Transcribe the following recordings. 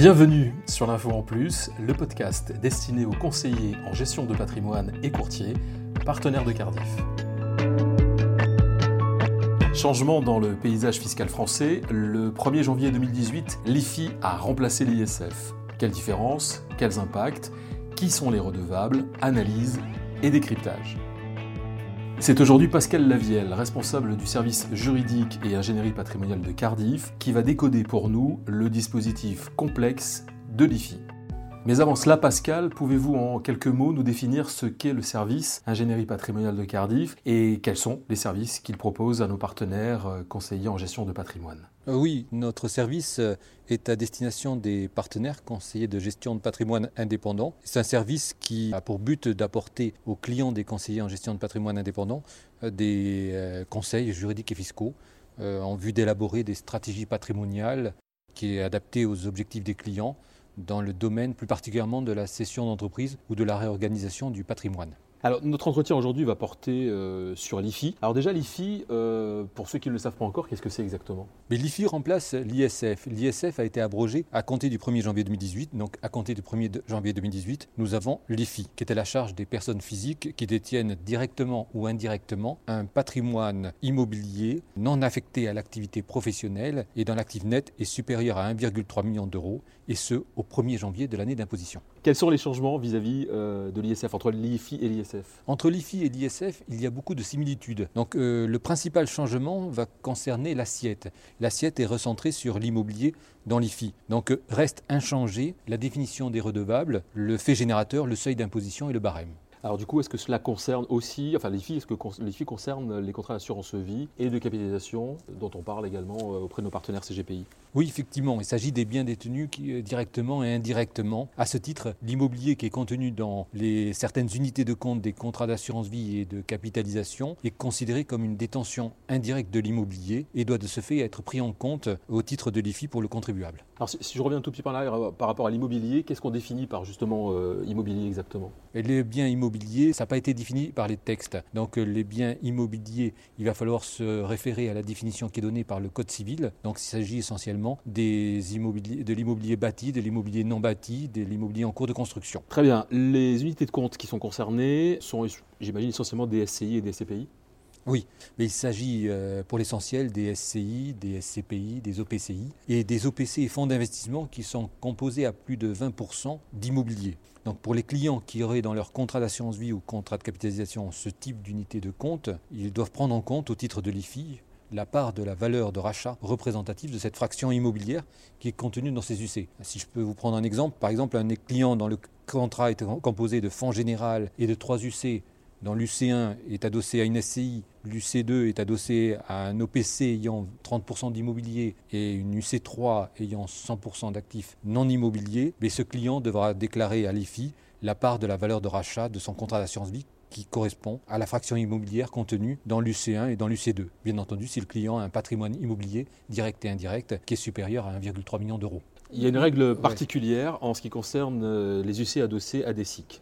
Bienvenue sur l'Info en Plus, le podcast destiné aux conseillers en gestion de patrimoine et courtiers, partenaires de Cardiff. Changement dans le paysage fiscal français, le 1er janvier 2018, l'IFI a remplacé l'ISF. Quelle différence Quels impacts Qui sont les redevables Analyse et décryptage. C'est aujourd'hui Pascal Lavielle, responsable du service juridique et ingénierie patrimoniale de Cardiff, qui va décoder pour nous le dispositif complexe de l'IFI. Mais avant cela, Pascal, pouvez-vous en quelques mots nous définir ce qu'est le service ingénierie patrimoniale de Cardiff et quels sont les services qu'il propose à nos partenaires euh, conseillers en gestion de patrimoine? Euh, oui, notre service euh, est à destination des partenaires conseillers de gestion de patrimoine indépendants. C'est un service qui a pour but d'apporter aux clients des conseillers en gestion de patrimoine indépendants des conseils juridiques et fiscaux en vue d'élaborer des stratégies patrimoniales qui est adaptée aux objectifs des clients dans le domaine plus particulièrement de la cession d'entreprise ou de la réorganisation du patrimoine. Alors, notre entretien aujourd'hui va porter euh, sur l'IFI. Alors déjà, l'IFI, euh, pour ceux qui ne le savent pas encore, qu'est-ce que c'est exactement? Mais l'IFI remplace l'ISF. L'ISF a été abrogé à compter du 1er janvier 2018. Donc, à compter du 1er janvier 2018, nous avons l'IFI, qui est à la charge des personnes physiques qui détiennent directement ou indirectement un patrimoine immobilier non affecté à l'activité professionnelle et dont l'actif net est supérieur à 1,3 million d'euros, et ce, au 1er janvier de l'année d'imposition. Quels sont les changements vis-à-vis euh, de l'ISF, entre l'IFI et l'ISF? Entre l'IFI et l'ISF, il y a beaucoup de similitudes. Donc euh, le principal changement va concerner l'assiette. L'assiette est recentrée sur l'immobilier dans l'IFI. Donc euh, reste inchangé la définition des redevables, le fait générateur, le seuil d'imposition et le barème. Alors du coup, est-ce que cela concerne aussi, enfin filles, est-ce que les filles concernent les contrats d'assurance vie et de capitalisation dont on parle également auprès de nos partenaires CGPI Oui, effectivement, il s'agit des biens détenus qui, euh, directement et indirectement. À ce titre, l'immobilier qui est contenu dans les, certaines unités de compte des contrats d'assurance vie et de capitalisation est considéré comme une détention indirecte de l'immobilier et doit de ce fait être pris en compte au titre de l'IFI pour le contribuable. Alors si, je reviens un tout petit peu par là, par rapport à l'immobilier, qu'est-ce qu'on définit par justement euh, immobilier exactement? Les biens immobiliers ça n'a pas été défini par les textes. Donc euh, les biens immobiliers, il va falloir se référer à la définition qui est donnée par le Code civil. Donc il s'agit essentiellement des immobiliers, de l'immobilier bâti, de l'immobilier non bâti, de l'immobilier en cours de construction. Très bien. Les unités de compte qui sont concernées sont, j'imagine, essentiellement des SCI et des SCPI oui, mais il s'agit euh, pour l'essentiel des SCI, des SCPI, des OPCI et des OPC et fonds d'investissement qui sont composés à plus de 20% d'immobilier. Donc pour les clients qui auraient dans leur contrat d'assurance vie ou contrat de capitalisation ce type d'unité de compte, ils doivent prendre en compte au titre de l'IFI la part de la valeur de rachat représentative de cette fraction immobilière qui est contenue dans ces UC. Si je peux vous prendre un exemple, par exemple un client dans le contrat est composé de fonds général et de trois UC dans l'UC1 est adossé à une SCI, l'UC2 est adossé à un OPC ayant 30% d'immobilier et une UC3 ayant 100% d'actifs non immobiliers, mais ce client devra déclarer à l'IFI la part de la valeur de rachat de son contrat d'assurance vie qui correspond à la fraction immobilière contenue dans l'UC1 et dans l'UC2. Bien entendu, si le client a un patrimoine immobilier direct et indirect qui est supérieur à 1,3 million d'euros. Il y a une règle particulière en ce qui concerne euh, les UC adossés à des SIC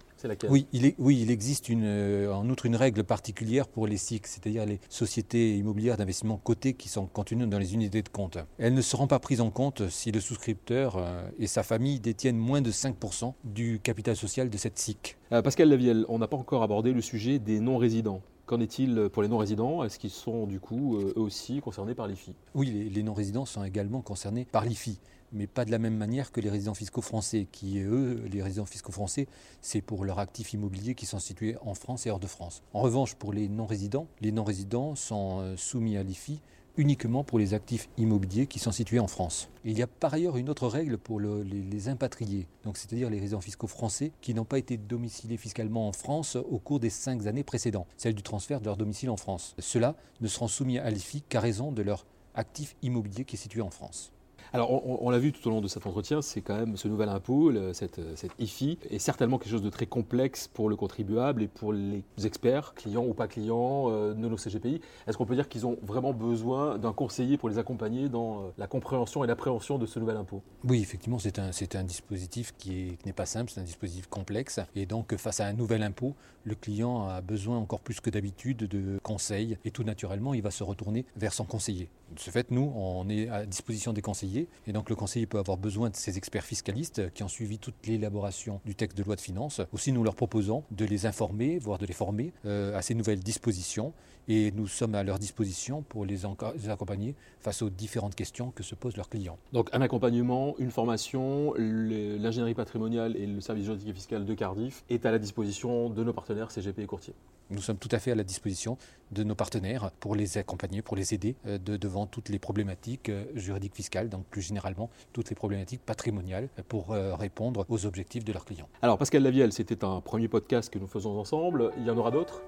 oui il, oui, il existe une, euh, en outre une règle particulière pour les SIC, c'est-à-dire les sociétés immobilières d'investissement cotées qui sont contenues dans les unités de compte. Elles ne seront pas prises en compte si le souscripteur euh, et sa famille détiennent moins de 5% du capital social de cette SIC. Euh, Pascal Lavielle, on n'a pas encore abordé le sujet des non-résidents. Qu'en est-il pour les non-résidents? Est-ce qu'ils sont du coup eux aussi concernés par l'IFI Oui, les non-résidents sont également concernés par l'IFI mais pas de la même manière que les résidents fiscaux français, qui, eux, les résidents fiscaux français, c'est pour leurs actifs immobiliers qui sont situés en France et hors de France. En revanche, pour les non-résidents, les non-résidents sont euh, soumis à l'IFI uniquement pour les actifs immobiliers qui sont situés en France. il y a par ailleurs une autre règle pour les, impatriés, c'est-à-dire les résidents fiscaux français qui n'ont pas été domiciliés fiscalement en France au cours des cinq années précédentes, celle du transfert de leur domicile en France. Ceux-là ne seront soumis à l'IFI qu'à raison de leur actif immobilier qui est situé en France. Alors, on, l'a vu tout au long de cet entretien, c'est quand même ce nouvel impôt, cette, IFI, est certainement quelque chose de très complexe pour le contribuable et pour les experts, clients ou pas clients, euh, de nos CGPI. Est-ce qu'on peut dire qu'ils ont vraiment besoin d'un conseiller pour les accompagner dans euh, la compréhension et l'appréhension de ce nouvel impôt Oui, effectivement, c'est un, un, dispositif qui n'est pas simple, c'est un dispositif complexe. Et donc, face à un nouvel impôt, le client a besoin encore plus que d'habitude de conseils et tout naturellement, il va se retourner vers son conseiller. De ce fait, nous, on est à disposition des conseillers conseiller. Et donc le conseiller peut avoir besoin de ces experts fiscalistes qui ont suivi toute l'élaboration du texte de loi de finances. Aussi, nous leur proposons de les informer, voire de les former euh, à ces nouvelles dispositions. Et nous sommes à leur disposition pour les, accompagner face aux différentes questions que se posent leurs clients. Donc un accompagnement, une formation, l'ingénierie patrimoniale et le service juridique et fiscal de Cardiff est à la disposition de nos partenaires CGP et courtiers. Nous sommes tout à fait à la disposition de nos partenaires pour les accompagner, pour les aider euh, devant toutes les problématiques euh, juridiques fiscales, donc plus généralement toutes les problématiques patrimoniales pour euh, répondre aux objectifs de leurs clients. Alors Pascal Lavielle, c'était un premier podcast que nous faisons ensemble. Il y en aura d'autres?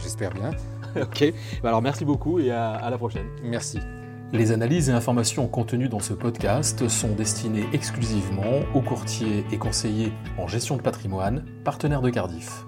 J'espère bien. ok. Bah alors merci beaucoup et à la prochaine. Merci. Les analyses et informations contenues dans ce podcast sont destinées exclusivement aux courtiers et conseillers en gestion de patrimoine, partenaires de Cardiff.